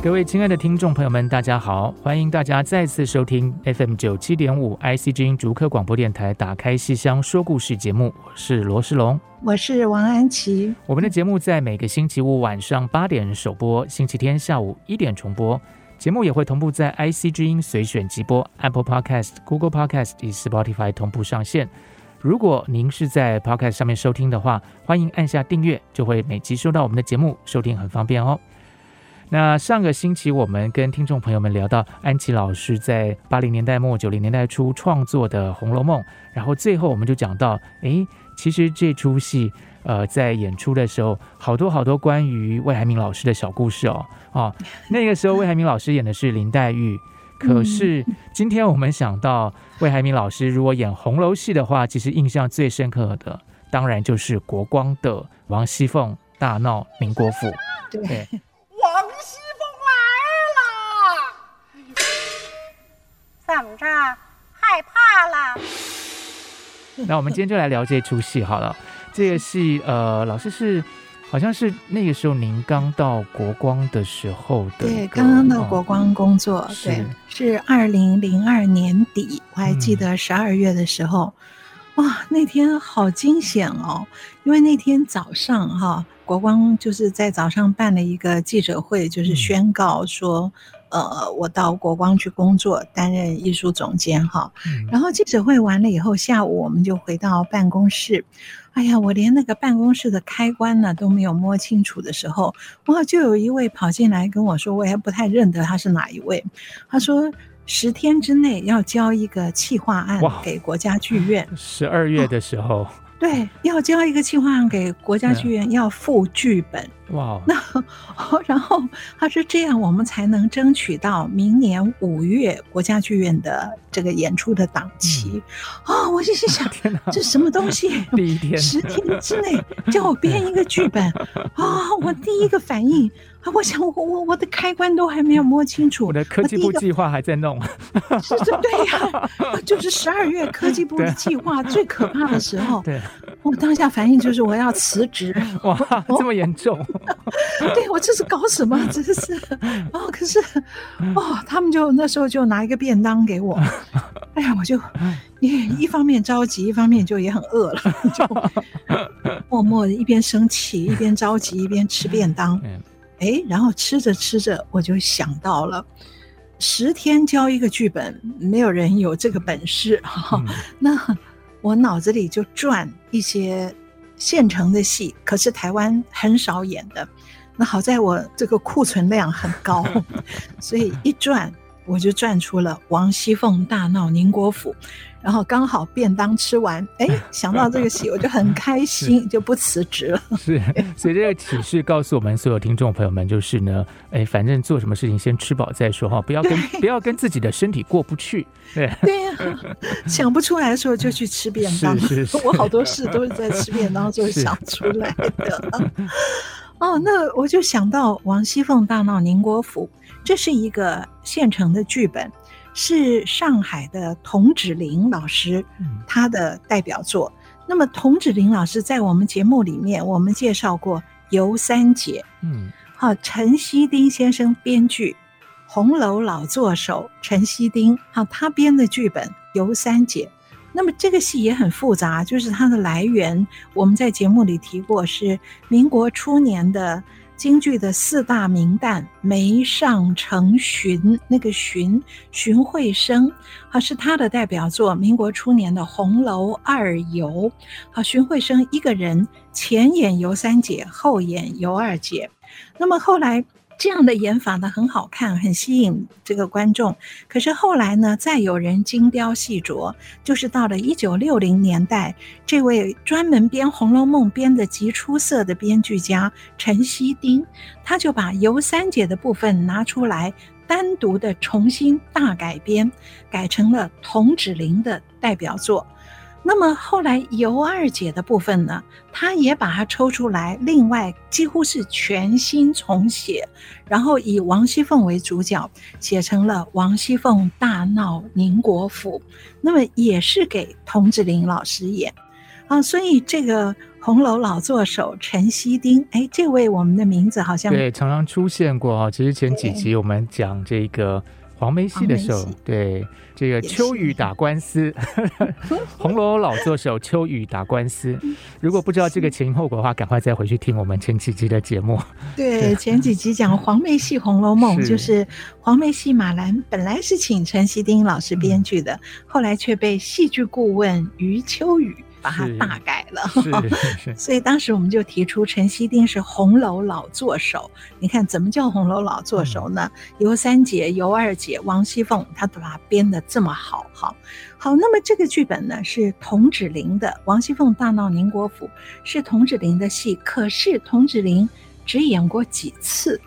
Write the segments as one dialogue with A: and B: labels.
A: 各位亲爱的听众朋友们，大家好！欢迎大家再次收听 FM 九七点五 IC 之音逐科广播电台《打开戏箱说故事》节目，我是罗世龙，
B: 我是王安琪。
A: 我们的节目在每个星期五晚上八点首播，星期天下午一点重播。节目也会同步在 IC 之音随选即播、Apple Podcast、Google Podcast 以及 Spotify 同步上线。如果您是在 Podcast 上面收听的话，欢迎按下订阅，就会每集收到我们的节目，收听很方便哦。那上个星期，我们跟听众朋友们聊到安琪老师在八零年代末九零年代初创作的《红楼梦》，然后最后我们就讲到，哎，其实这出戏，呃，在演出的时候，好多好多关于魏海明老师的小故事哦，哦，那个时候魏海明老师演的是林黛玉，可是今天我们想到魏海明老师如果演红楼戏的话，其实印象最深刻的，当然就是国光的王熙凤大闹宁国府，
C: 对。
A: 那我们今天就来聊这出戏好了。这个戏，呃，老师是好像是那个时候您刚到国光的时候的，
B: 对，刚刚到国光工作，哦、对，是二零零二年底，我还记得十二月的时候，嗯、哇，那天好惊险哦，因为那天早上哈、哦。国光就是在早上办了一个记者会，就是宣告说，嗯、呃，我到国光去工作，担任艺术总监哈。嗯、然后记者会完了以后，下午我们就回到办公室。哎呀，我连那个办公室的开关呢都没有摸清楚的时候，哇，就有一位跑进来跟我说，我也不太认得他是哪一位。他说十天之内要交一个企划案给国家剧院。
A: 十二月的时候。哦
B: 对，要交一个计划案给国家剧院，要付剧本。哇，那然后他说这样我们才能争取到明年五月国家剧院的这个演出的档期。啊，我就心 想，天哪，这什么东西？第一天，十天之内叫我编一个剧本啊！我第一个反应。啊！我想我我我的开关都还没有摸清楚，
A: 我的科技部计划还在弄。
B: 是是，对呀、啊，就是十二月科技部的计划最可怕的时候。对，我当下反应就是我要辞职。
A: 哇，这么严重？
B: 对，我这是搞什么？真是哦，可是哦，他们就那时候就拿一个便当给我。哎呀，我就一一方面着急，一方面就也很饿了，就默默的一边生气，一边着急，一边吃便当。哎，然后吃着吃着，我就想到了，十天交一个剧本，没有人有这个本事哈。嗯、那我脑子里就转一些现成的戏，可是台湾很少演的。那好在我这个库存量很高，所以一转我就转出了王熙凤大闹宁国府。然后刚好便当吃完，哎，想到这个戏，我就很开心，就不辞职了。
A: 是，所以这个启示告诉我们所有听众朋友们，就是呢，哎，反正做什么事情先吃饱再说哈，不要跟不要跟自己的身体过不去。对对呀、啊，想不出来的时候就去吃便当。是是是，我好多事都是在吃便当时候 想出来的。哦，那我就想到王熙凤大闹宁国府，这是一个现成的剧本。是上海的童芷苓老师，他的代表作。那么童芷苓老师在我们节目里面，我们介绍过《游三姐》。嗯，好，陈希丁先生编剧，红楼老作手陈希丁，好，他编的剧本《游三姐》。那么这个戏也很复杂，就是它的来源，我们在节目里提过，是民国初年的
B: 京剧的四大名旦梅尚程荀，那个荀荀慧生，啊是他的代表作。民国初年的《红楼二游》，啊荀慧生一个人前演尤三姐，后演尤二姐。那么后来。这样的演法呢，很好看，很吸引这个观众。可是后来呢，再有人精雕细琢，就是到了一九六零年代，这位专门编《红楼梦》编得极出色的编剧家陈锡丁，他就把尤三姐的部分拿出来，单独的重新大改编，改成了童芷苓的代表作。那么后来尤二姐的部分呢，她也把它抽出来，另外几乎是全新重写，然后以王熙凤为主角，写成了《王熙凤大闹宁国府》，那么也是给童芷苓老师演啊。所以这个红楼老作手陈锡丁，哎，这位我们的名字好像
A: 对常常出现过哈。其实前几集我们讲这个。黄梅戏的时候，对这个秋雨打官司，红楼老作手秋雨打官司。如果不知道这个前因后果的话，赶快再回去听我们前几集的节目。
B: 对，前几集讲黄梅戏《红楼梦》，就是黄梅戏马兰本来是请陈锡丁老师编剧的，嗯、后来却被戏剧顾问余秋雨。把它大改了，所以当时我们就提出陈锡丁是红楼老作手。你看怎么叫红楼老作手呢？尤、嗯、三姐、尤二姐、王熙凤，他都把它编得这么好，好，好。那么这个剧本呢是童芷苓的《王熙凤大闹宁国府》，是童芷苓的戏。可是童芷苓只演过几次，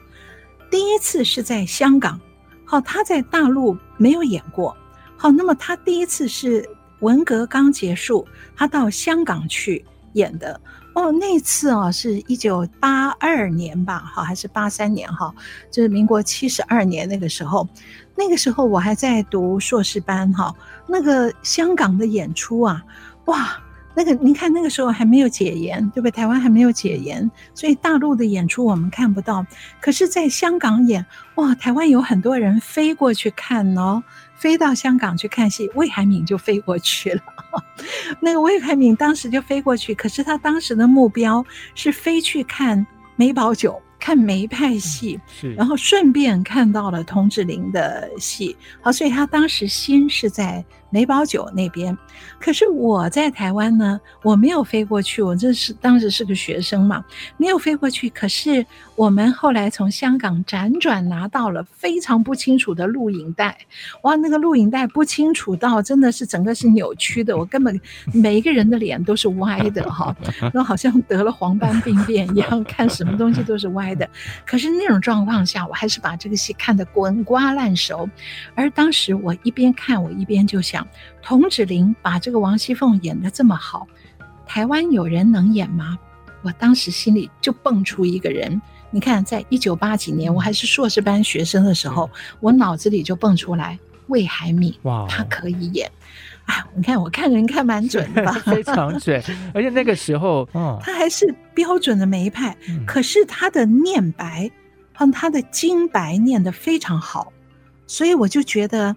B: 第一次是在香港，好，他在大陆没有演过，好，那么他第一次是。文革刚结束，他到香港去演的哦。那次啊，是一九八二年吧，好还是八三年哈？就是民国七十二年那个时候，那个时候我还在读硕士班哈。那个香港的演出啊，哇，那个您看那个时候还没有解严，对不对？台湾还没有解严，所以大陆的演出我们看不到。可是，在香港演，哇，台湾有很多人飞过去看哦。飞到香港去看戏，魏海敏就飞过去了。那个魏海敏当时就飞过去，可是他当时的目标是飞去看梅葆玖，看梅派戏，是，然后顺便看到了童志玲的戏。好，所以他当时心是在梅葆玖那边。可是我在台湾呢，我没有飞过去，我这是当时是个学生嘛，没有飞过去。可是。我们后来从香港辗转拿到了非常不清楚的录影带，哇，那个录影带不清楚到真的是整个是扭曲的，我根本每一个人的脸都是歪的哈，都好像得了黄斑病变一样，看什么东西都是歪的。可是那种状况下，我还是把这个戏看得滚瓜烂熟。而当时我一边看，我一边就想，童芷玲把这个王熙凤演得这么好，台湾有人能演吗？我当时心里就蹦出一个人。你看，在一九八几年，我还是硕士班学生的时候，我脑子里就蹦出来魏海敏，哇，他可以演。啊，你看，我看人看蛮准的？
A: 非常准。而且那个时候，哦，
B: 他还是标准的梅派，可是他的念白和他的京白念得非常好，所以我就觉得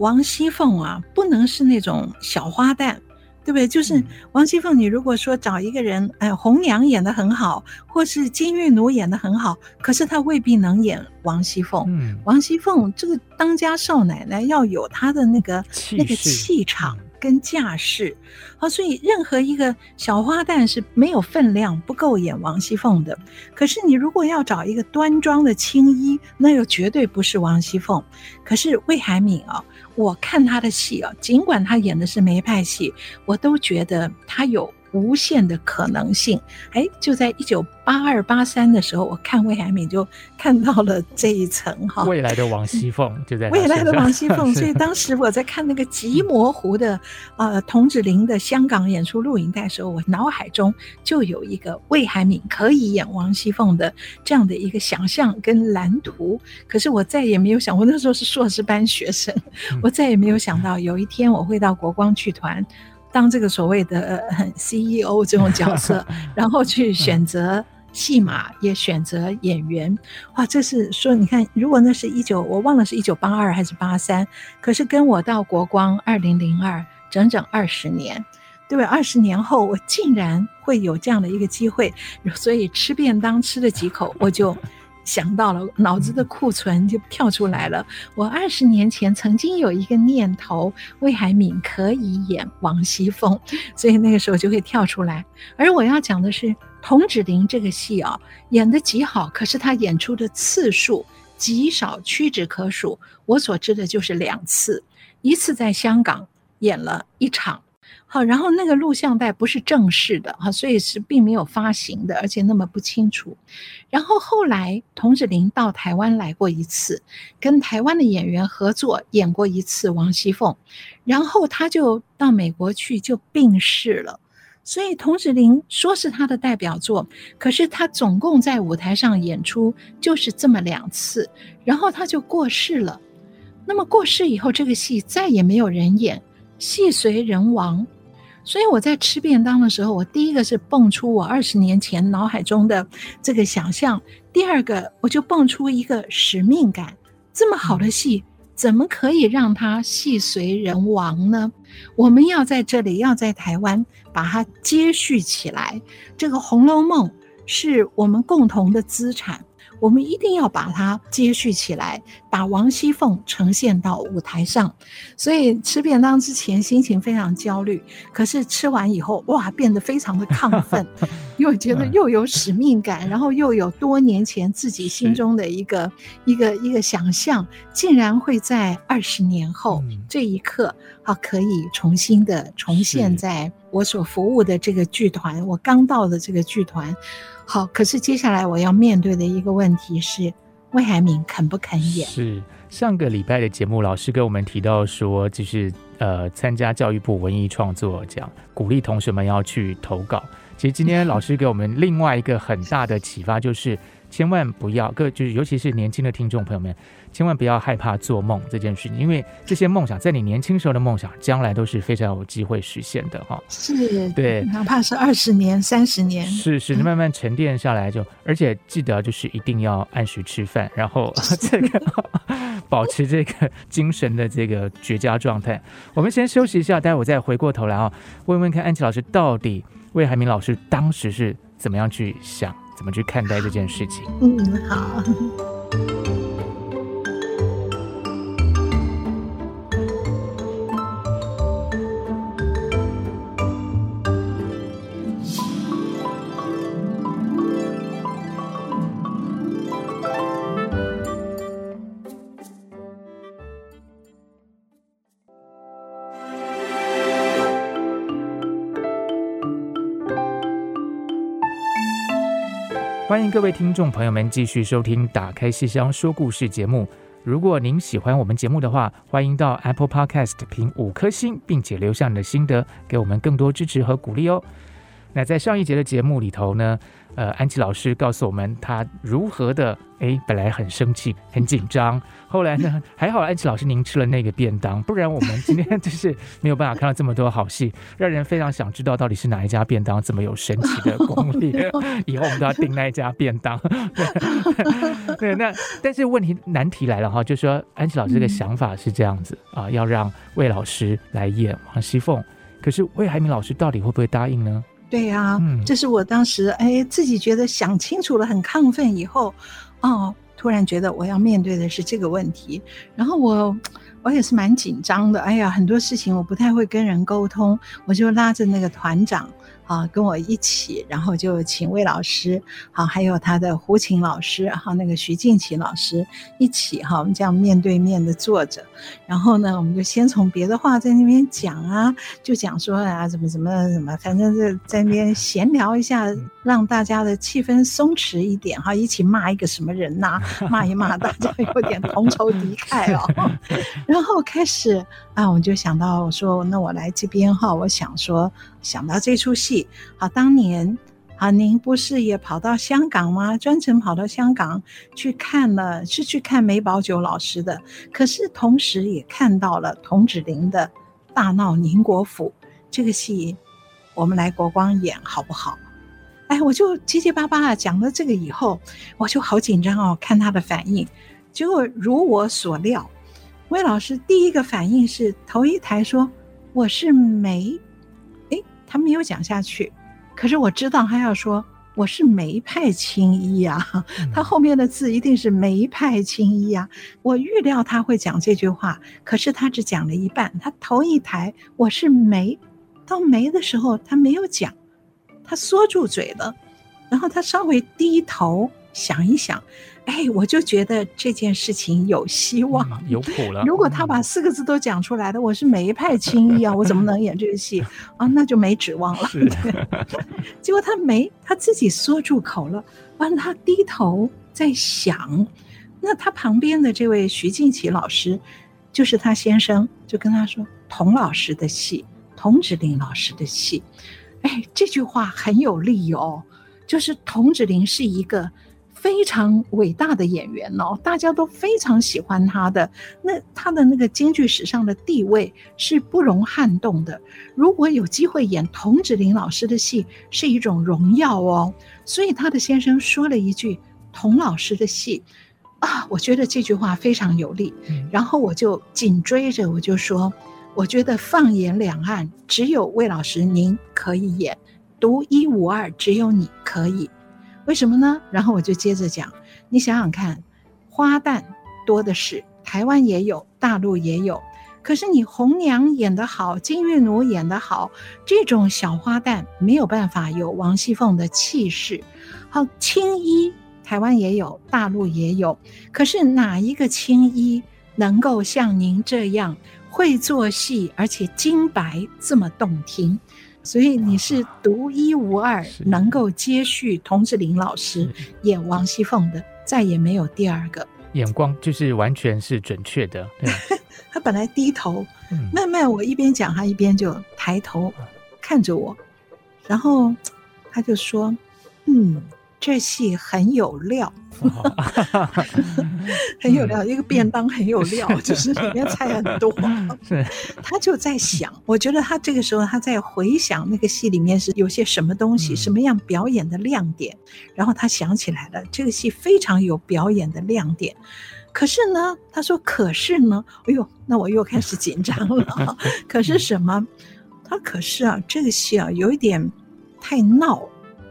B: 王熙凤啊，不能是那种小花旦。对不对？就是王熙凤，你如果说找一个人，哎，红娘演得很好，或是金玉奴演得很好，可是她未必能演王熙凤。嗯，王熙凤这个当家少奶奶要有她的那个那个气场。跟架势，好，所以任何一个小花旦是没有分量，不够演王熙凤的。可是你如果要找一个端庄的青衣，那又绝对不是王熙凤。可是魏海敏啊，我看他的戏啊，尽管他演的是梅派戏，我都觉得他有无限的可能性。哎，就在一九。八二八三的时候，我看魏海敏就看到了这一层哈，
A: 未来的王熙凤就在
B: 未来的王熙凤，所以当时我在看那个极模糊的呃童芷玲的香港演出录影带的时候，我脑海中就有一个魏海敏可以演王熙凤的这样的一个想象跟蓝图。可是我再也没有想过，那时候是硕士班学生，我再也没有想到有一天我会到国光剧团当这个所谓的 CEO 这种角色，然后去选择。戏码也选择演员，哇！这是说，你看，如果那是一九，我忘了是一九八二还是八三，可是跟我到国光二零零二整整二十年，对不对？二十年后，我竟然会有这样的一个机会，所以吃便当吃了几口，我就想到了，脑子的库存就跳出来了。我二十年前曾经有一个念头，魏海敏可以演王熙凤，所以那个时候就会跳出来。而我要讲的是童芷苓这个戏啊，演的极好，可是她演出的次数极少，屈指可数。我所知的就是两次，一次在香港演了一场。好，然后那个录像带不是正式的哈，所以是并没有发行的，而且那么不清楚。然后后来童子玲到台湾来过一次，跟台湾的演员合作演过一次王熙凤，然后他就到美国去就病逝了。所以童子玲说是他的代表作，可是他总共在舞台上演出就是这么两次，然后他就过世了。那么过世以后，这个戏再也没有人演，戏随人亡。所以我在吃便当的时候，我第一个是蹦出我二十年前脑海中的这个想象，第二个我就蹦出一个使命感。这么好的戏，怎么可以让它戏随人亡呢？我们要在这里，要在台湾把它接续起来。这个《红楼梦》是我们共同的资产。我们一定要把它接续起来，把王熙凤呈现到舞台上。所以吃便当之前心情非常焦虑，可是吃完以后，哇，变得非常的亢奋，因为觉得又有使命感，然后又有多年前自己心中的一个一个一个想象，竟然会在二十年后这一刻，啊，可以重新的重现在我所服务的这个剧团，我刚到的这个剧团。好，可是接下来我要面对的一个问题是，魏海敏肯不肯演？
A: 是上个礼拜的节目，老师跟我们提到说，就是呃，参加教育部文艺创作奖，鼓励同学们要去投稿。其实今天老师给我们另外一个很大的启发，就是千万不要，各就是尤其是年轻的听众朋友们。千万不要害怕做梦这件事情，因为这些梦想在你年轻时候的梦想，将来都是非常有机会实现的哈。
B: 是，
A: 对，
B: 哪怕是二十年、三十年，
A: 是是，慢慢沉淀下来就，而且记得就是一定要按时吃饭，然后 这个保持这个精神的这个绝佳状态。我们先休息一下，待会我再回过头来啊，问问看安琪老师到底魏海明老师当时是怎么样去想，怎么去看待这件事情。
B: 嗯，好。
A: 欢迎各位听众朋友们继续收听《打开信箱说故事》节目。如果您喜欢我们节目的话，欢迎到 Apple Podcast 评五颗星，并且留下你的心得，给我们更多支持和鼓励哦。那在上一节的节目里头呢，呃，安琪老师告诉我们他如何的，哎，本来很生气、很紧张，后来呢，还好安琪老师您吃了那个便当，不然我们今天就是没有办法看到这么多好戏，让人非常想知道到底是哪一家便当这么有神奇的功力，以后我们都要订那一家便当。对，对，那但是问题难题来了哈，就是说安琪老师这个想法是这样子啊，要让魏老师来演王熙凤，可是魏海明老师到底会不会答应呢？
B: 对呀、啊，这是我当时哎自己觉得想清楚了，很亢奋以后，哦，突然觉得我要面对的是这个问题，然后我我也是蛮紧张的，哎呀，很多事情我不太会跟人沟通，我就拉着那个团长。啊，跟我一起，然后就请魏老师，好，还有他的胡琴老师，哈，那个徐静琪老师一起，哈，我们这样面对面的坐着，然后呢，我们就先从别的话在那边讲啊，就讲说啊，怎么怎么怎么，反正就在那边闲聊一下，让大家的气氛松弛一点，哈，一起骂一个什么人呐，骂一骂，大家有点同仇敌忾哦，然后开始啊，我就想到我说，那我来这边哈，我想说。想到这出戏，好，当年啊，您不是也跑到香港吗？专程跑到香港去看了，是去看梅葆玖老师的，可是同时也看到了童芷玲的《大闹宁国府》这个戏，我们来国光演好不好？哎，我就结结巴巴啊，讲了这个以后，我就好紧张哦，看他的反应。结果如我所料，魏老师第一个反应是头一抬说：“我是梅。”他没有讲下去。可是我知道他要说我是梅派青衣啊，他后面的字一定是梅派青衣啊。我预料他会讲这句话，可是他只讲了一半。他头一抬，我是梅，到梅的时候他没有讲，他缩住嘴了，然后他稍微低头想一想。哎，我就觉得这件事情有希望，
A: 嗯、有谱了。
B: 如果他把四个字都讲出来的，我是梅派青衣啊，我怎么能演这个戏啊？那就没指望了。对，结果他没，他自己缩住口了，完了他低头在想。那他旁边的这位徐静琪老师，就是他先生，就跟他说：“童老师的戏，童芷苓老师的戏。”哎，这句话很有力哦，就是童芷苓是一个。非常伟大的演员哦，大家都非常喜欢他的。那他的那个京剧史上的地位是不容撼动的。如果有机会演童芷苓老师的戏，是一种荣耀哦。所以他的先生说了一句：“童老师的戏啊，我觉得这句话非常有力。”然后我就紧追着我就说：“我觉得放眼两岸，只有魏老师您可以演，独一无二，只有你可以。”为什么呢？然后我就接着讲，你想想看，花旦多的是，台湾也有，大陆也有。可是你红娘演得好，金玉奴演得好，这种小花旦没有办法有王熙凤的气势。好，青衣台湾也有，大陆也有。可是哪一个青衣能够像您这样会做戏，而且金白这么动听？所以你是独一无二，能够接续童志林老师演王熙凤的，再也没有第二个。
A: 眼光就是完全是准确的。对
B: 他本来低头，慢慢我一边讲，他一边就抬头看着我，然后他就说：“嗯。”这戏很有料，很有料。一个便当很有料，就是里面菜很多。他就在想，我觉得他这个时候他在回想那个戏里面是有些什么东西，什么样表演的亮点。然后他想起来了，这个戏非常有表演的亮点。可是呢，他说：“可是呢，哎呦，那我又开始紧张了。可是什么？他可是啊，这个戏啊，有一点太闹。”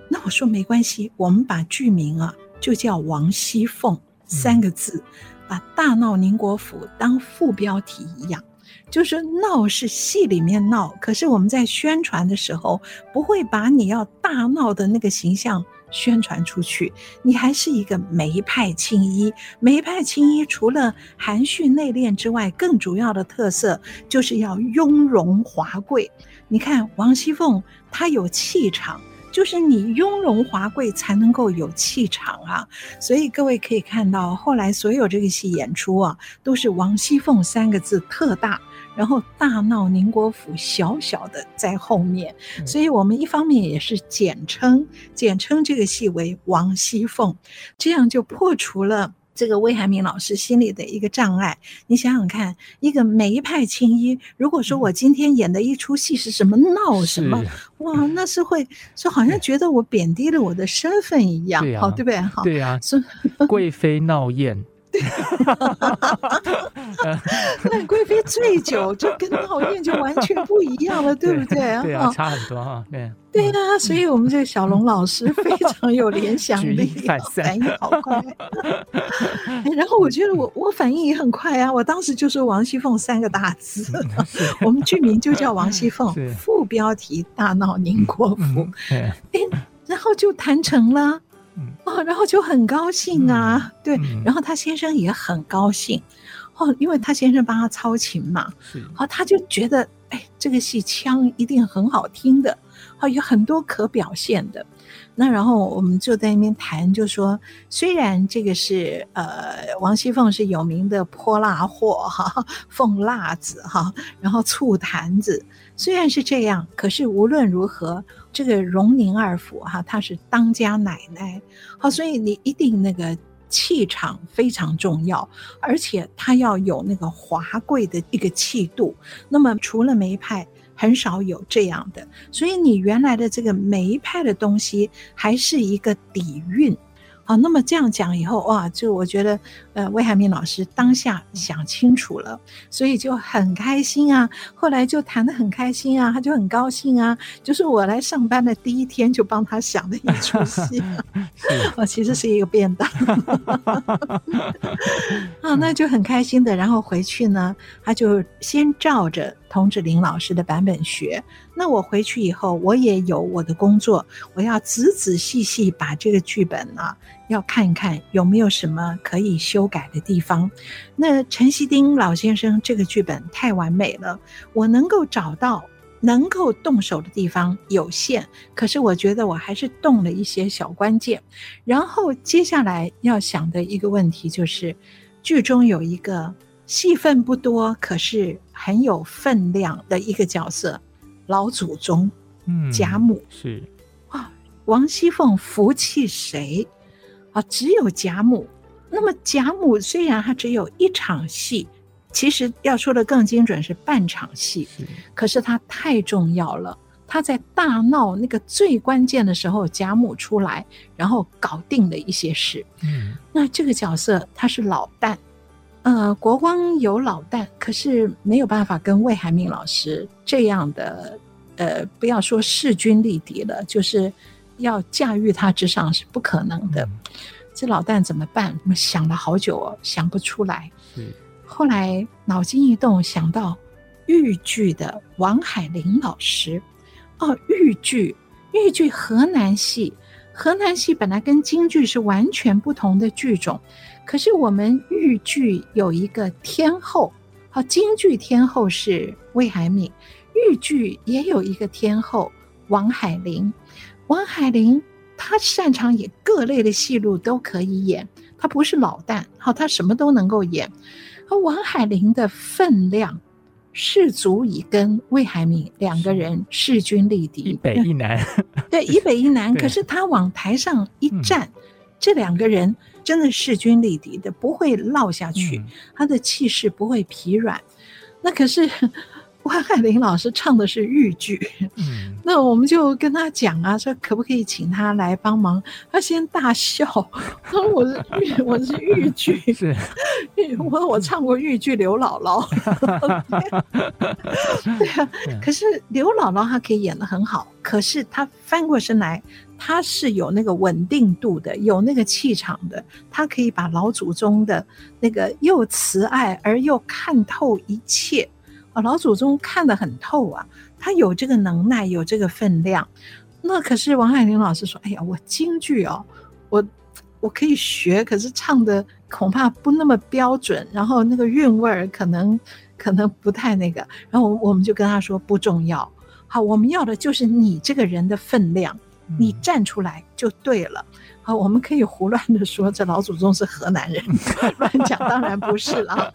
B: 那我说没关系，我们把剧名啊就叫王熙凤三个字，把大闹宁国府当副标题一样，就是闹是戏里面闹，可是我们在宣传的时候不会把你要大闹的那个形象宣传出去，你还是一个梅派青衣。梅派青衣除了含蓄内敛之外，更主要的特色就是要雍容华贵。你看王熙凤，她有气场。就是你雍容华贵才能够有气场啊，所以各位可以看到，后来所有这个戏演出啊，都是王熙凤三个字特大，然后大闹宁国府小小的在后面，所以我们一方面也是简称简称这个戏为王熙凤，这样就破除了。这个魏海明老师心里的一个障碍，你想想看，一个梅派青衣，如果说我今天演的一出戏是什么闹什么，哇，那是会说好像觉得我贬低了我的身份一样，好，对不对？好，
A: 对呀，是贵妃闹宴。
B: 那贵妃醉酒就跟闹宴就完全不一样了，对不对？
A: 对啊，差很多哈。对
B: 对啊，所以我们这个小龙老师非常有联想力，反应好快。然后我觉得我 我反应也很快啊，我当时就说王熙凤三个大字，我们剧名就叫王熙凤，副标题大闹宁国府，哎，然后就谈成了。哦，然后就很高兴啊，对，然后他先生也很高兴，哦，因为他先生帮他操琴嘛，好，他就觉得，哎，这个戏腔一定很好听的，好，有很多可表现的。那然后我们就在那边谈，就说虽然这个是呃王熙凤是有名的泼辣货哈，凤辣子哈，然后醋坛子，虽然是这样，可是无论如何，这个荣宁二府哈，她是当家奶奶，好，所以你一定那个气场非常重要，而且她要有那个华贵的一个气度。那么除了梅派。很少有这样的，所以你原来的这个梅派的东西还是一个底蕴，好，那么这样讲以后，哇，就我觉得，呃，魏海敏老师当下想清楚了，所以就很开心啊。后来就谈得很开心啊，他就很高兴啊。就是我来上班的第一天就帮他想的一出戏，哦，其实是一个便当。啊，那就很开心的，然后回去呢，他就先照着童志林老师的版本学。那我回去以后，我也有我的工作，我要仔仔细细把这个剧本啊，要看一看有没有什么可以修改的地方。那陈锡丁老先生这个剧本太完美了，我能够找到能够动手的地方有限，可是我觉得我还是动了一些小关键。然后接下来要想的一个问题就是，剧中有一个戏份不多，可是很有分量的一个角色。老祖宗，嗯，贾母
A: 是
B: 啊，王熙凤服气谁啊？只有贾母。那么贾母虽然她只有一场戏，其实要说的更精准是半场戏，是可是她太重要了。她在大闹那个最关键的时候，贾母出来，然后搞定了一些事。嗯，那这个角色他是老旦。呃，国光有老旦，可是没有办法跟魏海敏老师这样的，呃，不要说势均力敌了，就是要驾驭他之上是不可能的。嗯、这老旦怎么办？我们想了好久哦，想不出来。嗯、后来脑筋一动，想到豫剧的王海玲老师。哦，豫剧，豫剧河南戏，河南戏本来跟京剧是完全不同的剧种。可是我们豫剧有一个天后，好，京剧天后是魏海敏，豫剧也有一个天后王海玲。王海玲她擅长演各类的戏路都可以演，她不是老旦，好，她什么都能够演。而王海玲的分量是足以跟魏海敏两个人势均力敌，
A: 一北一南，
B: 对，一北一南。可是她往台上一站，嗯、这两个人。真的势均力敌的，不会落下去，嗯、他的气势不会疲软。那可是王海林老师唱的是豫剧，嗯、那我们就跟他讲啊，说可不可以请他来帮忙？他先大笑，他说我是豫，我是豫剧，是，我我唱过豫剧刘姥姥。对啊，可是刘姥姥她可以演的很好，可是她翻过身来。他是有那个稳定度的，有那个气场的，他可以把老祖宗的那个又慈爱而又看透一切啊，老祖宗看得很透啊，他有这个能耐，有这个分量。那可是王海玲老师说：“哎呀，我京剧哦，我我可以学，可是唱的恐怕不那么标准，然后那个韵味儿可能可能不太那个。”然后我们就跟他说：“不重要，好，我们要的就是你这个人的分量。”你站出来就对了，好，我们可以胡乱的说这老祖宗是河南人，乱讲当然不是了，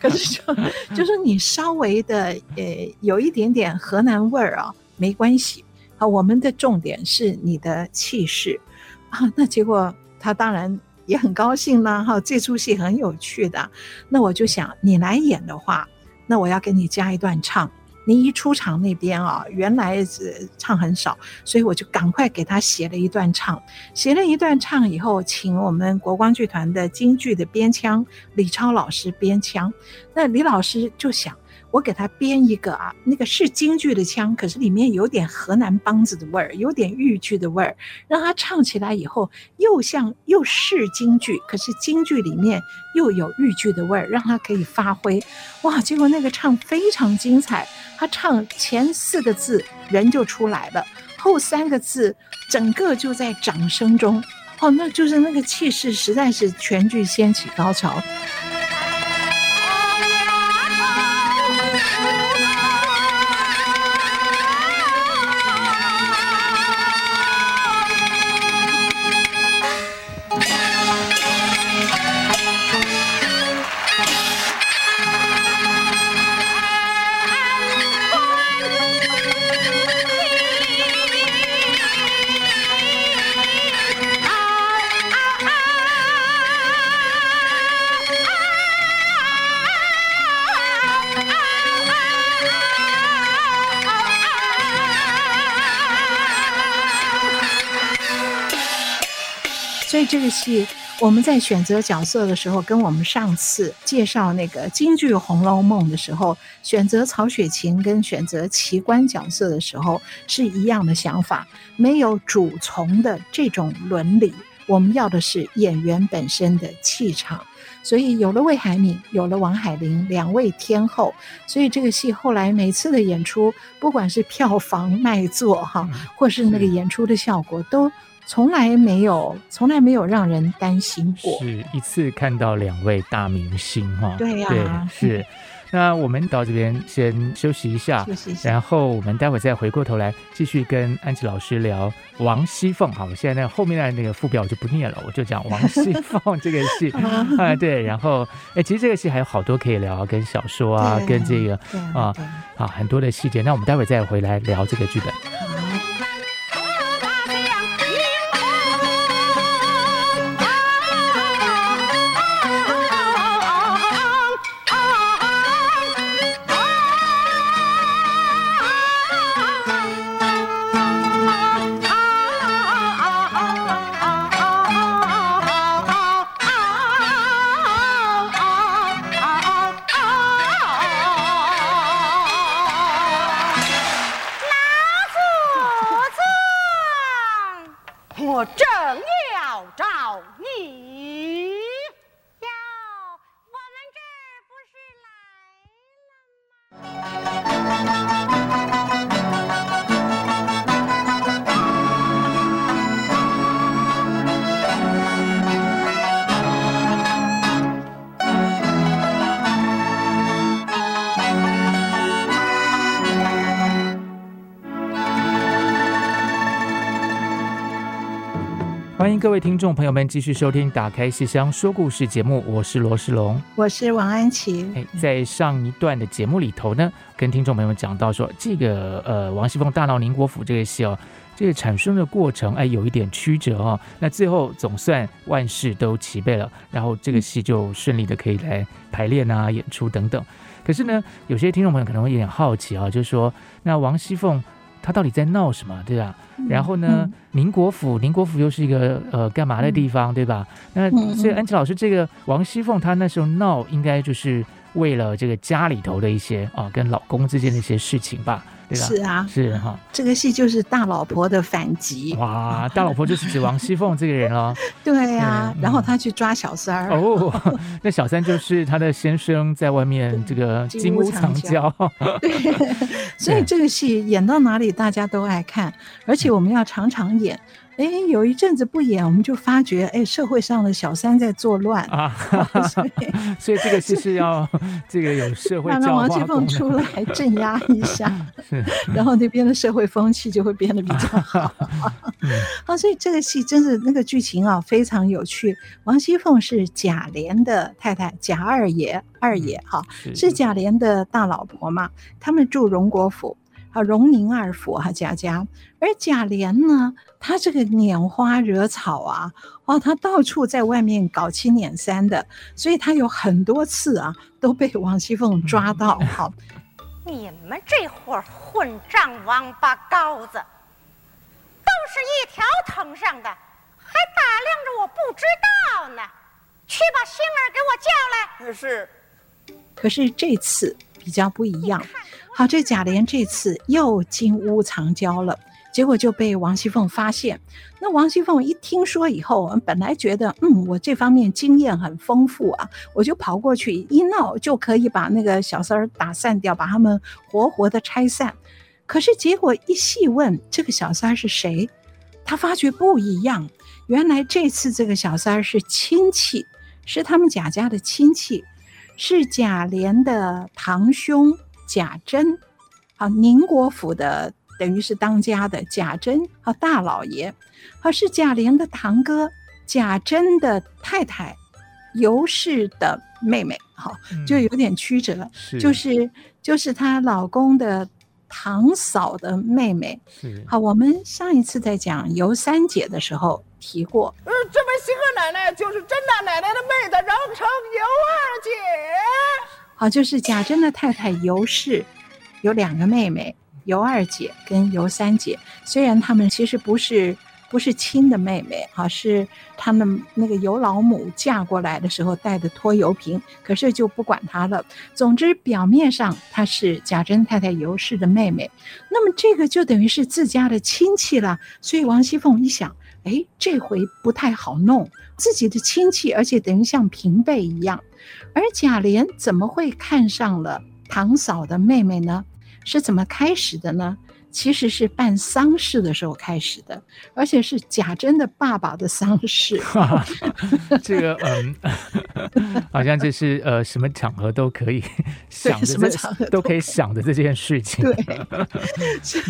B: 可是就就是你稍微的呃有一点点河南味儿啊，没关系，啊，我们的重点是你的气势。啊，那结果他当然也很高兴啦，哈，这出戏很有趣的，那我就想你来演的话，那我要给你加一段唱。你一出场那边啊，原来是唱很少，所以我就赶快给他写了一段唱。写了一段唱以后，请我们国光剧团的京剧的编腔李超老师编腔。那李老师就想，我给他编一个啊，那个是京剧的腔，可是里面有点河南梆子的味儿，有点豫剧的味儿，让他唱起来以后又像又是京剧，可是京剧里面又有豫剧的味儿，让他可以发挥。哇，结果那个唱非常精彩。他唱前四个字，人就出来了；后三个字，整个就在掌声中。哦，那就是那个气势，实在是全剧掀起高潮。这个戏我们在选择角色的时候，跟我们上次介绍那个京剧《红楼梦》的时候，选择曹雪芹跟选择奇观角色的时候是一样的想法，没有主从的这种伦理，我们要的是演员本身的气场。所以有了魏海敏，有了王海玲两位天后，所以这个戏后来每次的演出，不管是票房卖座哈，或是那个演出的效果，都从来没有，从来没有让人担心过。
A: 是一次看到两位大明星哈，
B: 对呀、啊，
A: 是。那我们到这边先休息一下，然后我们待会再回过头来继续跟安琪老师聊王熙凤。好，我现在那后面的那个副表我就不念了，我就讲王熙凤这个戏 啊，对，然后哎，其实这个戏还有好多可以聊，跟小说啊，跟这个啊啊很多的细节。那我们待会再回来聊这个剧本。位听众朋友们继续收听《打开戏箱说故事》节目，我是罗世龙，
B: 我是王安琪。
A: 哎，在上一段的节目里头呢，跟听众朋友们讲到说，这个呃王熙凤大闹宁国府这个戏哦，这个产生的过程哎有一点曲折哦，那最后总算万事都齐备了，然后这个戏就顺利的可以来排练啊、演出等等。可是呢，有些听众朋友可能会有点好奇啊，就是说那王熙凤。他到底在闹什么，对吧？然后呢，宁国府，宁国府又是一个呃干嘛的地方，对吧？那所以安琪老师，这个王熙凤她那时候闹，应该就是为了这个家里头的一些啊，跟老公之间的一些事情吧。对吧？
B: 是啊，
A: 是哈，
B: 这个戏就是大老婆的反击。
A: 哇，大老婆就是指王熙凤这个人哦。
B: 对呀、然后他去抓小三儿。
A: 哦，那小三就是他的先生在外面这个金屋藏娇。
B: 对，所以这个戏演到哪里大家都爱看，而且我们要常常演。哎，有一阵子不演，我们就发觉，哎，社会上的小三在作乱啊，
A: 所以，所以这个戏是要这个有社会教化，让王熙凤
B: 出来镇压一下，然后那边的社会风气就会变得比较好。啊，所以这个戏真是那个剧情啊，非常有趣。王熙凤是贾琏的太太，贾二爷，二爷哈，是贾琏的大老婆嘛，他们住荣国府。啊，荣宁二府哈，贾家，而贾琏呢，他这个拈花惹草啊，哦，他到处在外面搞七捻三的，所以他有很多次啊都被王熙凤抓到。好，
C: 你们这伙混账王八羔子，都是一条藤上的，还打量着我不知道呢。去把星儿给我叫来。
D: 是。
B: 可是这次比较不一样。好，这贾琏这次又金屋藏娇了，结果就被王熙凤发现。那王熙凤一听说以后，本来觉得，嗯，我这方面经验很丰富啊，我就跑过去一闹就可以把那个小三儿打散掉，把他们活活的拆散。可是结果一细问，这个小三儿是谁？他发觉不一样，原来这次这个小三儿是亲戚，是他们贾家的亲戚，是贾琏的堂兄。贾珍，好，宁国府的等于是当家的贾珍，和，大老爷，好，是贾琏的堂哥，贾珍的太太尤氏的妹妹，好，就有点曲折，嗯、是。就是就是她老公的堂嫂的妹妹。好，我们上一次在讲尤三姐的时候提过，
D: 呃，这位星儿奶奶就是甄大奶奶的妹子，人称尤二姐。
B: 好，就是贾珍的太太尤氏有两个妹妹，尤二姐跟尤三姐。虽然她们其实不是不是亲的妹妹啊，是他们那个尤老母嫁过来的时候带的拖油瓶，可是就不管她了。总之，表面上她是贾珍太太尤氏的妹妹，那么这个就等于是自家的亲戚了。所以王熙凤一想，哎，这回不太好弄，自己的亲戚，而且等于像平辈一样。而贾琏怎么会看上了堂嫂的妹妹呢？是怎么开始的呢？其实是办丧事的时候开始的，而且是贾珍的爸爸的丧事。
A: 这个嗯，好像这是呃，什么场合都可以想的，什么场合都可以想的这件事情。
B: 对，是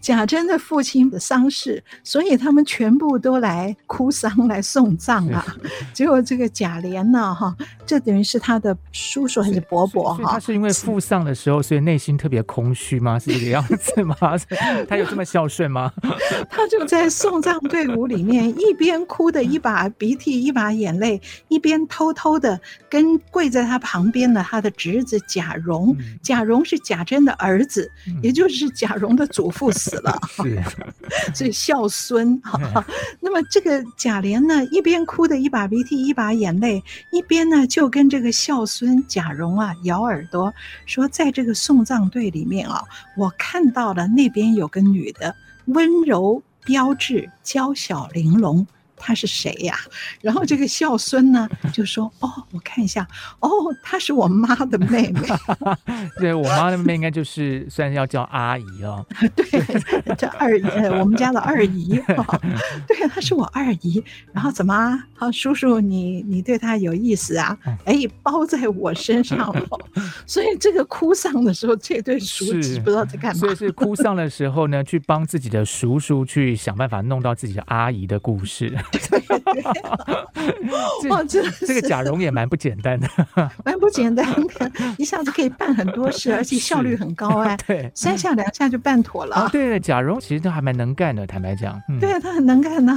B: 贾珍的父亲的丧事，所以他们全部都来哭丧来送葬啊。结果这个贾琏呢，哈，这等于是他的叔叔还是伯伯哈？
A: 他是因为父丧的时候，所以内心特别空虚吗？是这个样子吗？他有这么孝顺吗？
B: 他就在送葬队伍里面，一边哭的一把鼻涕一把眼泪，一边偷偷的跟跪在他旁边的他的侄子贾蓉。贾蓉是贾珍的儿子，也就是贾蓉的祖父死了，是，所以孝孙。那么这个贾琏呢，一边哭的一把鼻涕一把眼泪，一边呢就跟这个孝孙贾蓉啊咬耳朵，说在这个送葬队里面啊，我看到了那。那边有个女的，温柔标致，娇小玲珑。她是谁呀？然后这个孝孙呢 就说：“哦，我看一下，哦，她是我妈的妹妹。
A: 对，我妈的妹妹应该就是算是要叫阿姨哦。
B: 对，叫二姨，我们家的二姨。哦、对，她是我二姨。然后怎么？好，叔叔，你你对她有意思啊？哎，包在我身上了。所以这个哭丧的时候，这对叔侄不知道在干嘛。
A: 所以是哭丧的时候呢，去帮自己的叔叔去想办法弄到自己的阿姨的故事。”对对
B: 哇，这
A: 这个贾蓉也蛮不简单的，
B: 蛮不简单的，一下子可以办很多事，而且效率很高哎。对，三下两下就办妥了。
A: 对，贾蓉其实都还蛮能干的，坦白讲。
B: 对，他很能干的。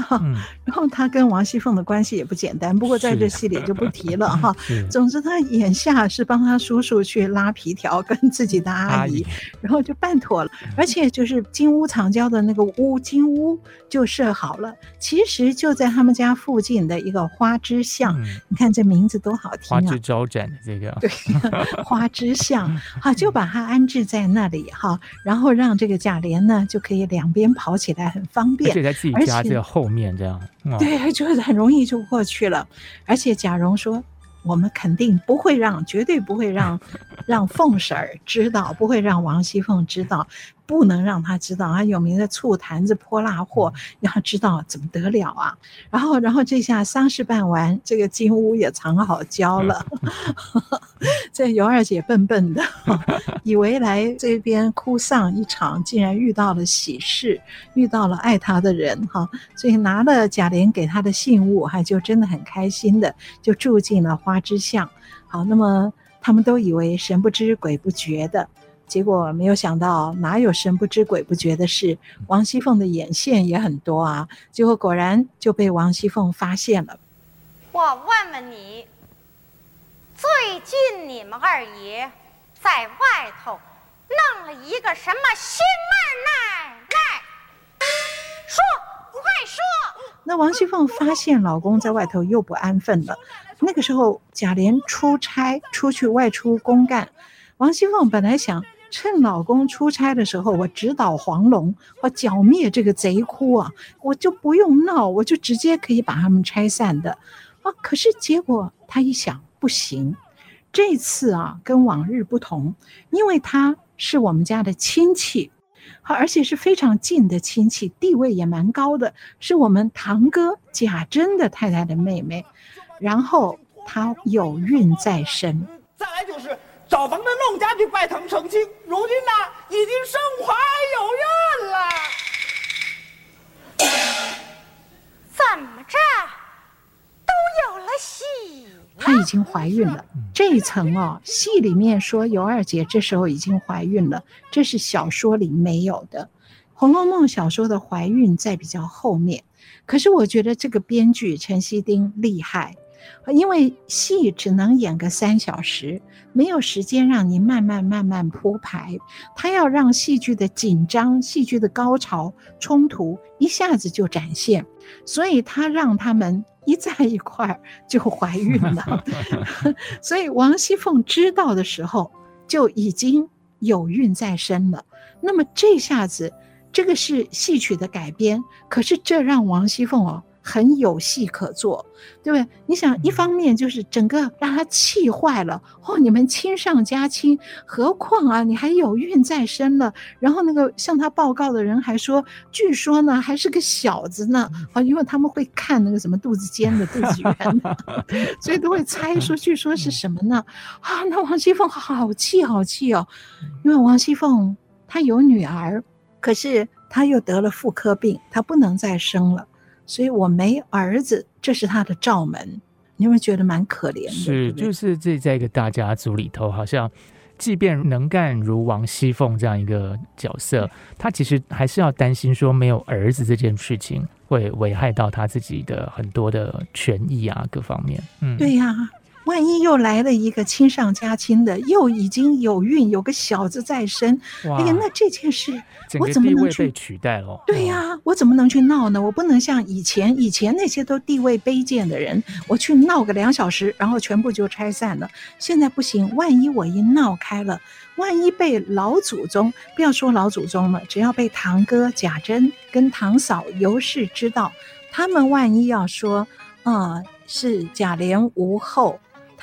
B: 然后他跟王熙凤的关系也不简单，不过在这戏里就不提了哈。总之，他眼下是帮他叔叔去拉皮条，跟自己的阿姨，然后就办妥了。而且就是金屋藏娇的那个屋，金屋就设好了。其实就在他们家附近的一个花枝巷，嗯、你看这名字多好听啊！
A: 花枝招展的这个，
B: 对，花枝巷，好，就把它安置在那里哈，然后让这个贾琏呢就可以两边跑起来很方便，
A: 就在自己家这个后面这样，
B: 哦、对，就是很容易就过去了。而且贾蓉说：“我们肯定不会让，绝对不会让让凤婶儿知道，不会让王熙凤知道。”不能让她知道，啊有名的醋坛子泼辣货，让他知道怎么得了啊？然后，然后这下丧事办完，这个金屋也藏好娇了。这尤二姐笨笨的，以为来这边哭丧一场，竟然遇到了喜事，遇到了爱她的人哈，所以拿了贾琏给她的信物，还就真的很开心的就住进了花枝巷。好，那么他们都以为神不知鬼不觉的。结果没有想到，哪有神不知鬼不觉的事？王熙凤的眼线也很多啊。结果果然就被王熙凤发现了。
C: 我问问你，最近你们二爷在外头弄了一个什么新二奶奶？说，快说！
B: 那王熙凤发现老公在外头又不安分了。那个时候，贾琏出差出去外出公干，王熙凤本来想。趁老公出差的时候，我直捣黄龙，我剿灭这个贼窟啊！我就不用闹，我就直接可以把他们拆散的啊！可是结果她一想，不行，这次啊跟往日不同，因为他是我们家的亲戚，好，而且是非常近的亲戚，地位也蛮高的，是我们堂哥贾珍的太太的妹妹，然后他有孕在身，
D: 再来就是。找房的弄家去拜堂成亲，如今呢已经身怀有孕了。
C: 怎么着，都有了喜？
B: 她已经怀孕了。这一层哦，戏里面说尤二姐这时候已经怀孕了，这是小说里没有的。《红楼梦》小说的怀孕在比较后面，可是我觉得这个编剧陈希丁厉害。因为戏只能演个三小时，没有时间让你慢慢慢慢铺排。他要让戏剧的紧张、戏剧的高潮、冲突一下子就展现，所以他让他们一在一块儿就怀孕了。所以王熙凤知道的时候就已经有孕在身了。那么这下子，这个是戏曲的改编，可是这让王熙凤哦。很有戏可做，对不对？你想，一方面就是整个让他气坏了哦，你们亲上加亲，何况啊，你还有孕在身了。然后那个向他报告的人还说，据说呢还是个小子呢，啊，因为他们会看那个什么肚子尖的肚子圆的，所以都会猜说，据说是什么呢？啊，那王熙凤好气好气哦，因为王熙凤她有女儿，可是她又得了妇科病，她不能再生了。所以我没儿子，这是他的罩门，你有没有觉得蛮可怜的？
A: 是，
B: 对对
A: 就是这在一个大家族里头，好像即便能干如王熙凤这样一个角色，他其实还是要担心说没有儿子这件事情会危害到他自己的很多的权益啊，各方面。嗯，
B: 对呀、啊。万一又来了一个亲上加亲的，又已经有孕，有个小子在身，哎呀，那这件事我怎么能去
A: 被取代了？
B: 对呀、啊，我怎么能去闹呢？我不能像以前，以前那些都地位卑贱的人，我去闹个两小时，然后全部就拆散了。现在不行，万一我一闹开了，万一被老祖宗，不要说老祖宗了，只要被堂哥贾珍跟堂嫂尤氏知道，他们万一要说，啊、呃，是贾琏无后。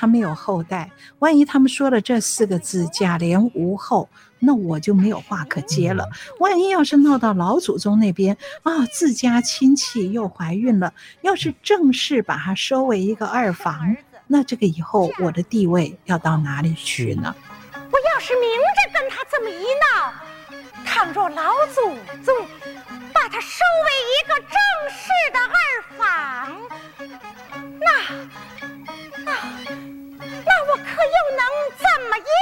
B: 他没有后代，万一他们说了这四个字“贾琏无后”，那我就没有话可接了。万一要是闹到老祖宗那边啊，自家亲戚又怀孕了，要是正式把她收为一个二房，那这个以后我的地位要到哪里去呢？
C: 我要是明着跟他这么一闹，倘若老祖宗把他收为一个正式的二房，那……那那我可又能怎么样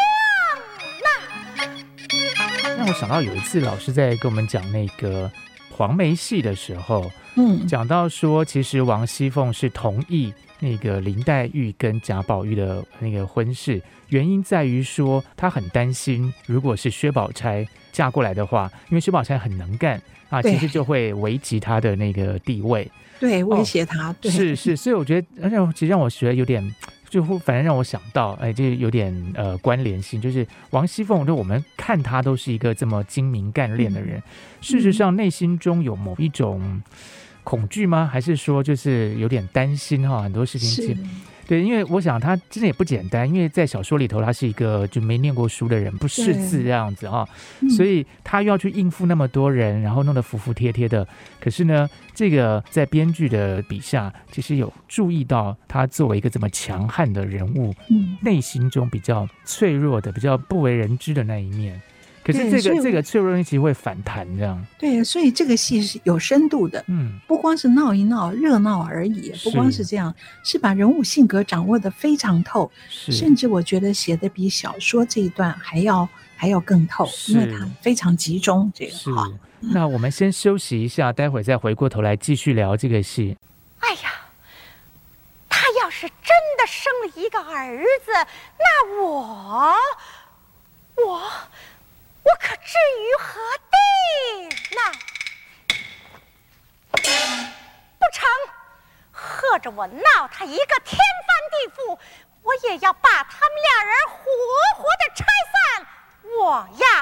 C: 呢？
A: 让我想到有一次老师在跟我们讲那个黄梅戏的时候，
B: 嗯，
A: 讲到说，其实王熙凤是同意那个林黛玉跟贾宝玉的那个婚事，原因在于说她很担心，如果是薛宝钗嫁过来的话，因为薛宝钗很能干啊，其实就会危及她的那个地位。
B: 对，威胁她。哦、对
A: 是是，所以我觉得，而且其实让我觉得有点，就反正让我想到，哎，这有点呃关联性，就是王熙凤，就我们看她都是一个这么精明干练的人，嗯、事实上内心中有某一种恐惧吗？还是说就是有点担心哈？很多事情。对，因为我想他真的也不简单，因为在小说里头，他是一个就没念过书的人，不识字这样子啊，所以他又要去应付那么多人，然后弄得服服帖帖的。可是呢，这个在编剧的笔下，其实有注意到他作为一个这么强悍的人物，嗯，内心中比较脆弱的、比较不为人知的那一面。可是这个这个脆弱其实会反弹，这样
B: 对，所以这个戏是有深度的，
A: 嗯，
B: 不光是闹一闹热闹而已，不光是这样，是把人物性格掌握的非常透，甚至我觉得写的比小说这一段还要还要更透，因为它非常集中。这个
A: 是，那我们先休息一下，待会儿再回过头来继续聊这个戏。
C: 哎呀，他要是真的生了一个儿子，那我我。我可置于何地呢？不成，喝着我闹他一个天翻地覆，我也要把他们俩人活活的拆散。我呀，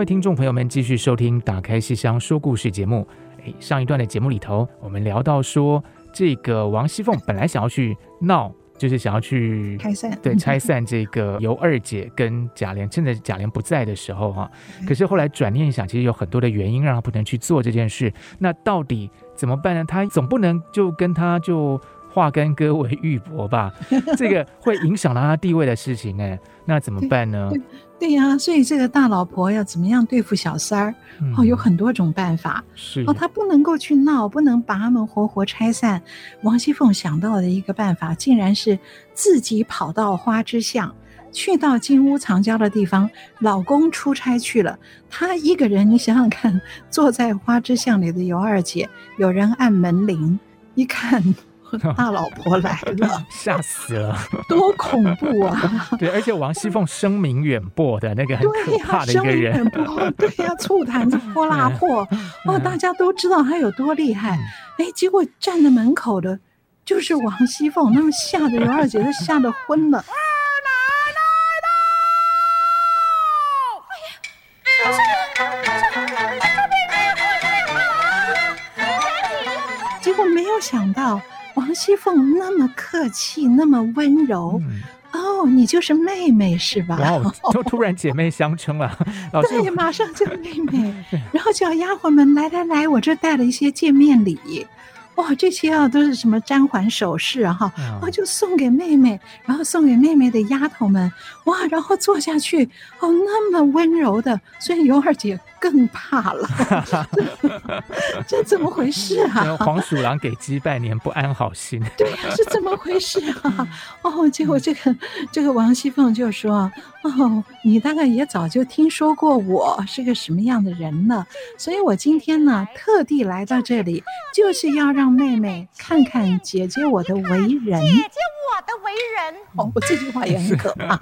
A: 位听众朋友们继续收听《打开戏箱说故事》节目。诶，上一段的节目里头，我们聊到说，这个王熙凤本来想要去闹，就是想要去
B: 拆散，
A: 对，拆散这个尤二姐跟贾琏，趁着贾琏不在的时候哈。可是后来转念一想，其实有很多的原因让她不能去做这件事。那到底怎么办呢？她总不能就跟她就化干戈为玉帛吧，这个会影响到他地位的事情呢，那怎么办呢？
B: 对呀、啊，所以这个大老婆要怎么样对付小三儿？嗯、哦，有很多种办法。
A: 是
B: 哦，他不能够去闹，不能把他们活活拆散。王熙凤想到的一个办法，竟然是自己跑到花之巷，去到金屋藏娇的地方。老公出差去了，她一个人，你想想看，坐在花之巷里的尤二姐，有人按门铃，一看。大老婆来了，
A: 吓死了，
B: 多恐怖啊！
A: 对，而且王熙凤声名远播的那个很可怕的一个人，
B: 对呀、啊，对呀、啊，醋坛子泼辣货，哦，大家都知道他有多厉害。哎，结果站在门口的，就是王熙凤，那么吓得尤二姐都吓得昏了。二奶奶到！结果没有想到。王熙凤那么客气，那么温柔，嗯、哦，你就是妹妹是吧？
A: 哇，就突然姐妹相称了。老师
B: 对，马上就 妹妹，然后叫丫鬟们来来来，我这带了一些见面礼。哇，这些啊都是什么簪环首饰啊哈，我、哦、就送给妹妹，然后送给妹妹的丫头们。哇，然后坐下去，哦，那么温柔的，所以尤二姐更怕了。这，这怎么回事啊？
A: 黄鼠狼给鸡拜年，不安好心。
B: 对呀，是怎么回事啊？哦，结果这个这个王熙凤就说：“哦，你大概也早就听说过我是个什么样的人了，所以我今天呢特地来到这里，就是要让妹妹看看姐姐我的为人。姐
C: 姐我的为人，
B: 哦，我这句话也很可怕。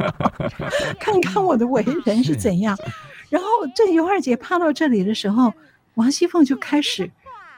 B: 看看我的为人是怎样。”然后这尤二姐趴到这里的时候，王熙凤就开始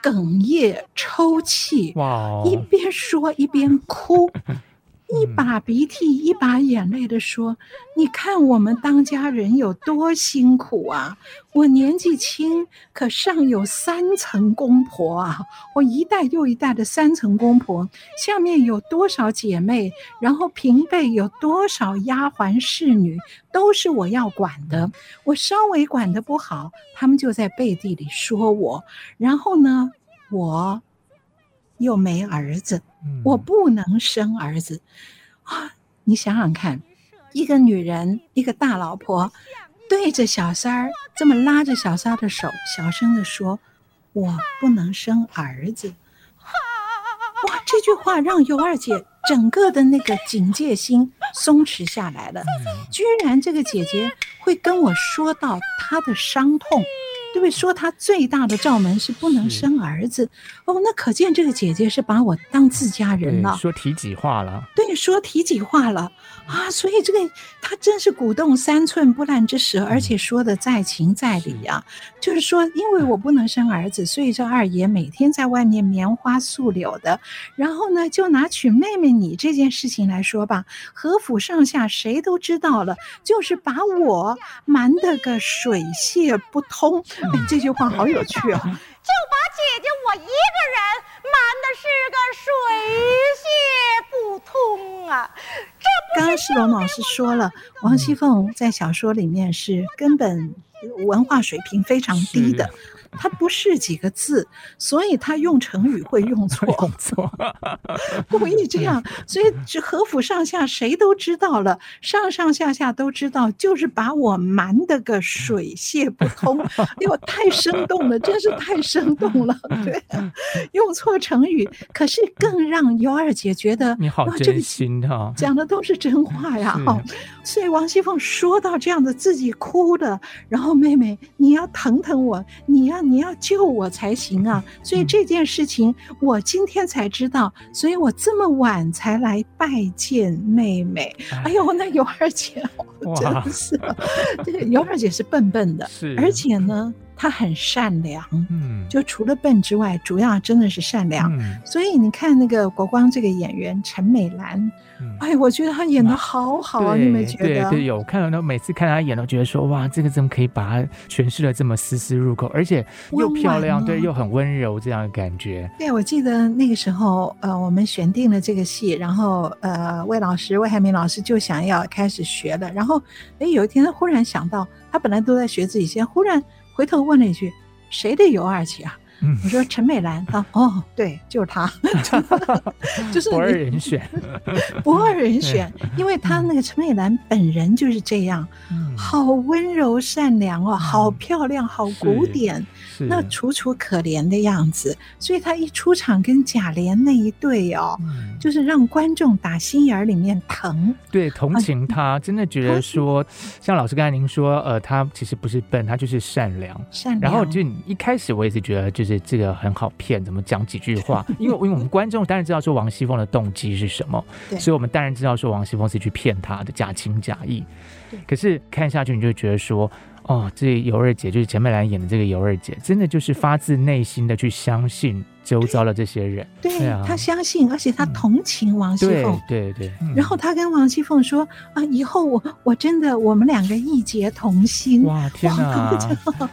B: 哽咽抽泣，哇！一边说一边哭。一把鼻涕一把眼泪的说：“你看我们当家人有多辛苦啊！我年纪轻，可上有三层公婆啊！我一代又一代的三层公婆，下面有多少姐妹，然后平辈有多少丫鬟侍女，都是我要管的。我稍微管的不好，他们就在背地里说我。然后呢，我。”又没儿子，我不能生儿子，啊！你想想看，一个女人，一个大老婆，对着小三儿这么拉着小三儿的手，小声地说：“我不能生儿子。”哇！这句话让尤二姐整个的那个警戒心松弛下来了。居然这个姐姐会跟我说到她的伤痛。对不对？说她最大的罩门是不能生儿子哦，那可见这个姐姐是把我当自家人了，
A: 说体己话了。
B: 对，说体己话了啊！所以这个她真是鼓动三寸不烂之舌，而且说的在情在理啊。就是说，因为我不能生儿子，所以这二爷每天在外面棉花素柳的。然后呢，就拿娶妹妹你这件事情来说吧，何府上下谁都知道了，就是把我瞒得个水泄不通。哎，这句话好有趣啊！
C: 就把姐姐我一个人瞒的是个水泄不通啊！这
B: 刚刚世龙老师说了，王熙凤在小说里面是根本文化水平非常低的。他不是几个字，所以他用成语会用 错，
A: 用错，
B: 故意这样，所以这和府上下谁都知道了，上上下下都知道，就是把我瞒得个水泄不通。哎呦，太生动了，真是太生动了。对，用错成语，可是更让尤二姐觉得
A: 你好真心哈，
B: 讲的都是真话呀哈。所以王熙凤说到这样的，自己哭的，然后妹妹你要疼疼我，你要。你要救我才行啊！所以这件事情我今天才知道，所以我这么晚才来拜见妹妹。哎呦，那尤二姐真的是，这个尤二姐是笨笨的，是，而且呢。他很善良，嗯，就除了笨之外，主要真的是善良。嗯，所以你看那个国光这个演员陈美兰，嗯，哎，我觉得他演的好好啊，你没觉得？
A: 对对，有看到那每次看他演，都觉得说哇，这个怎么可以把她诠释的这么丝丝入扣，而且又漂亮，对，又很温柔这样的感觉。
B: 对，我记得那个时候，呃，我们选定了这个戏，然后呃，魏老师魏海明老师就想要开始学了，然后哎，有一天他忽然想到，他本来都在学自己先，忽然。回头问了一句：“谁的尤二姐啊？”
A: 嗯、
B: 我说陈美兰，她哦，对，就是她，就是
A: 不二人选，
B: 不二人选，因为她那个陈美兰本人就是这样，
A: 嗯、
B: 好温柔善良哦，好漂亮，好古典，那楚楚可怜的样子，所以他一出场跟贾琏那一对哦，嗯、就是让观众打心眼里面疼，
A: 对，同情他，真的觉得说，像老师刚才您说，呃，他其实不是笨，他就是善良，
B: 善良。
A: 然后就一开始我也是觉得，就是这个很好骗，怎么讲几句话？因为因为我们观众当然知道说王熙凤的动机是什么，对所以我们当然知道说王熙凤是去骗他的，假情假意。对可是看下去，你就觉得说。哦，这尤二姐就是钱美兰演的这个尤二姐，真的就是发自内心的去相信周遭的这些人。
B: 对，对啊，她相信，而且他同情王熙凤。
A: 对对对。嗯、
B: 然后他跟王熙凤说：“啊，以后我我真的我们两个义结同心。”
A: 哇，天哪！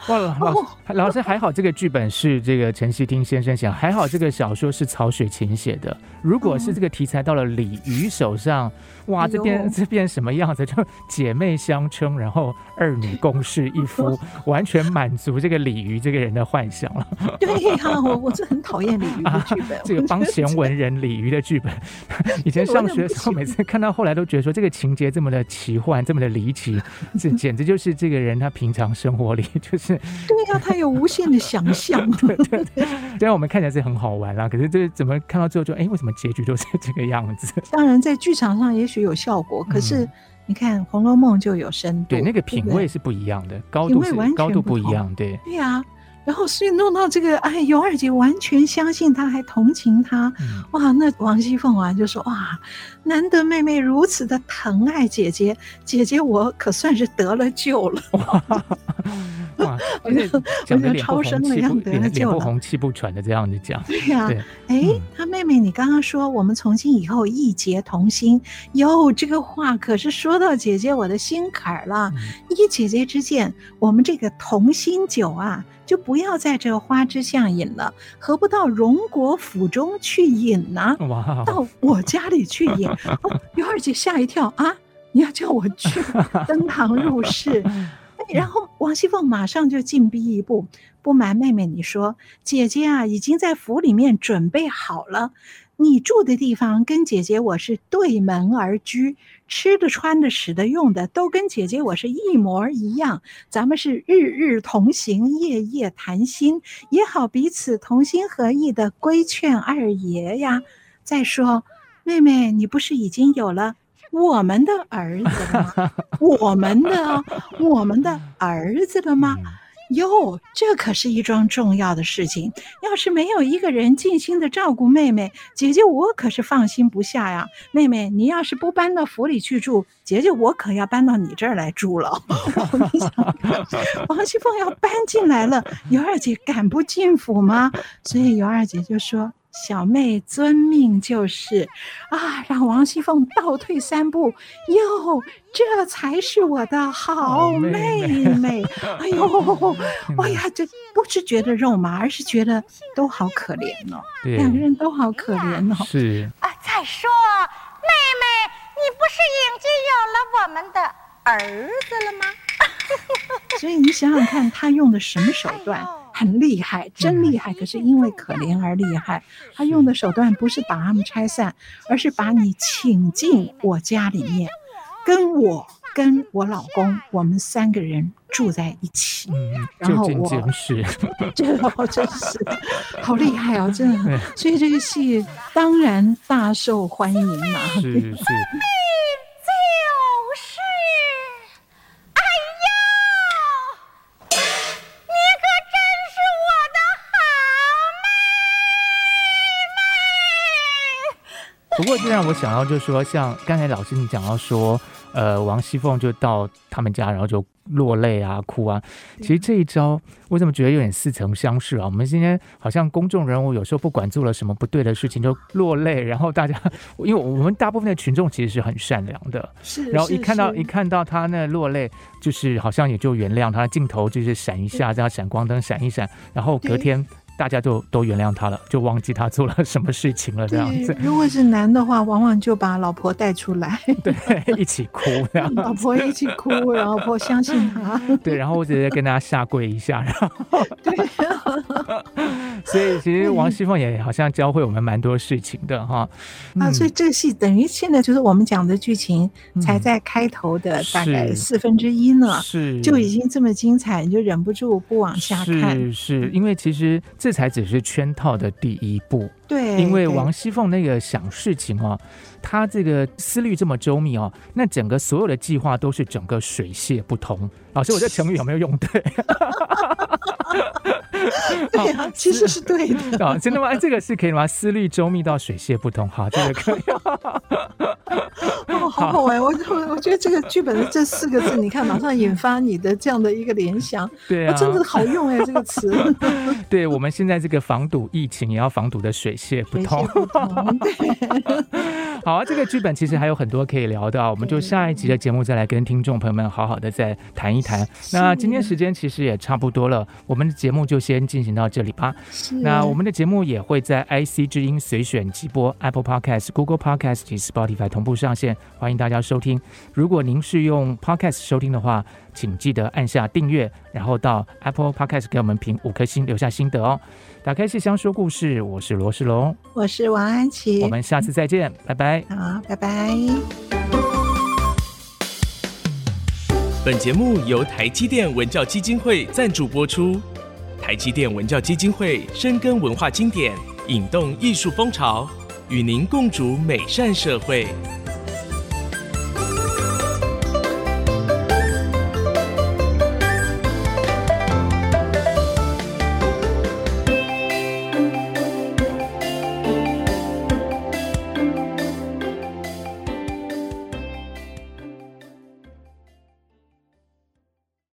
A: 哇，老老师还好，这个剧本是这个陈希听先生写，还好这个小说是曹雪芹写的。如果是这个题材到了李渔手上。哇，这边 这边什么样子？就姐妹相称，然后二女共侍一夫，完全满足这个李渔这个人的幻想了。
B: 对呀、啊，我我是很讨厌李渔的剧本。啊、
A: 这个帮闲文人鲤鱼的剧本，以前上学的时候，每次看到后来都觉得说，这个情节这么的奇幻，这么的离奇，这简直就是这个人他平常生活里就是。
B: 对呀、啊，他有无限的想象。对对对，
A: 虽然我们看起来是很好玩啦，可是这个怎么看到最后就哎，为什么结局都是 这个样子？
B: 当然，在剧场上也许。有效果，可是你看《红楼梦》就有深度，
A: 对，那个品味是不一样的，高度是高度不一样，对，
B: 对呀。然后所以弄到这个，哎，尤二姐完全相信他，还同情他，哇，那王熙凤啊就说哇，难得妹妹如此的疼爱姐姐，姐姐我可算是得了救了。
A: 哇，我就讲的超生了样，得了救了，脸不红气不喘的这样子讲。
B: 对呀，哎，他妹妹，你刚刚说我们从今以后义结同心，哟，这个话可是说到姐姐我的心坎儿了。依姐姐之见，我们这个同心酒啊。就不要在这花枝巷饮了，何不到荣国府中去饮呢？哇到我家里去饮。哦，尤二姐吓一跳啊！你要叫我去 登堂入室？然后王熙凤马上就进逼一步，不瞒妹妹你说，姐姐啊已经在府里面准备好了。你住的地方跟姐姐我是对门而居，吃的、穿的、使的、用的都跟姐姐我是一模一样。咱们是日日同行，夜夜谈心，也好彼此同心合意的规劝二爷呀。再说，妹妹，你不是已经有了我们的儿子了吗？我们的，我们的儿子了吗？哟，这可是一桩重要的事情。要是没有一个人尽心的照顾妹妹，姐姐我可是放心不下呀。妹妹，你要是不搬到府里去住，姐姐我可要搬到你这儿来住了。你想，王熙凤要搬进来了，尤二姐敢不进府吗？所以尤二姐就说。小妹遵命就是，啊，让王熙凤倒退三步，哟，这才是我的好妹妹。哎呦，哎呀，这不是觉得肉麻，而是觉得都好可怜哦，两个人都好可怜哦。
A: 是
C: 啊，再说妹妹，你不是已经有了我们的儿子了吗？
B: 所以你想想看，他用的什么手段？很厉害，真厉害！可是因为可怜而厉害。他用的手段不是把他们拆散，而是把你请进我家里面，跟我跟我老公，我们三个人住在一起。嗯，然后我
A: 真是，
B: 这个真是好厉害哦，真的。所以这个戏当然大受欢迎嘛。
A: 是是。过，这让我想到，就是说，像刚才老师你讲到说，呃，王熙凤就到他们家，然后就落泪啊、哭啊。其实这一招，我怎么觉得有点似曾相识啊？我们今天好像公众人物有时候不管做了什么不对的事情，就落泪，然后大家，因为我们大部分的群众其实是很善良的，
B: 是，
A: 然后一看到一看到他那落泪，就是好像也就原谅他，镜头就是闪一下，这样闪光灯闪一闪，然后隔天。大家就都原谅他了，就忘记他做了什么事情了这样子。
B: 如果是男的话，往往就把老婆带出来，
A: 对，一起哭，
B: 老婆一起哭，老婆相信他，
A: 对，然后我直接跟大家下跪一下，然后对。所以其实王熙凤也好像教会我们蛮多事情的哈。
B: 啊，所以这个戏等于现在就是我们讲的剧情，才在开头的大概四分之一呢，是就已经这么精彩，你就忍不住不往下看。
A: 是是，因为其实这这才只是圈套的第一步。
B: 对，
A: 因为王熙凤那个想事情哦，她这个思虑这么周密哦，那整个所有的计划都是整个水泄不通。老师，我这成语有没有用对？
B: 对啊，其实是对的。
A: 啊，真的吗？这个是可以吗？思虑周密到水泄不通，好，这个可以。
B: 哦，好好玩！我我我觉得这个剧本的这四个字，你看马上引发你的这样的一个联想。
A: 对啊，
B: 真的好用哎，这个词。
A: 对，我们现在这个防堵疫情，也要防堵的水泄不通。好啊，这个剧本其实还有很多可以聊的，我们就下一集的节目再来跟听众朋友们好好的再谈一谈。那今天时间其实也差不多了，我们的节目就先进行到这里吧。那我们的节目也会在 IC 之音随选即播、Apple Podcast、Google Podcast 及 Spotify 同步上线，欢迎大家收听。如果您是用 Podcast 收听的话，请记得按下订阅，然后到 Apple Podcast 给我们评五颗星，留下心得哦。打开信箱说故事，我是罗世龙，
B: 我是王安琪，
A: 我们下次再见，拜拜。
B: 好，拜拜。
E: 本节目由台积电文教基金会赞助播出。台积电文教基金会深耕文化经典，引动艺术风潮，与您共筑美善社会。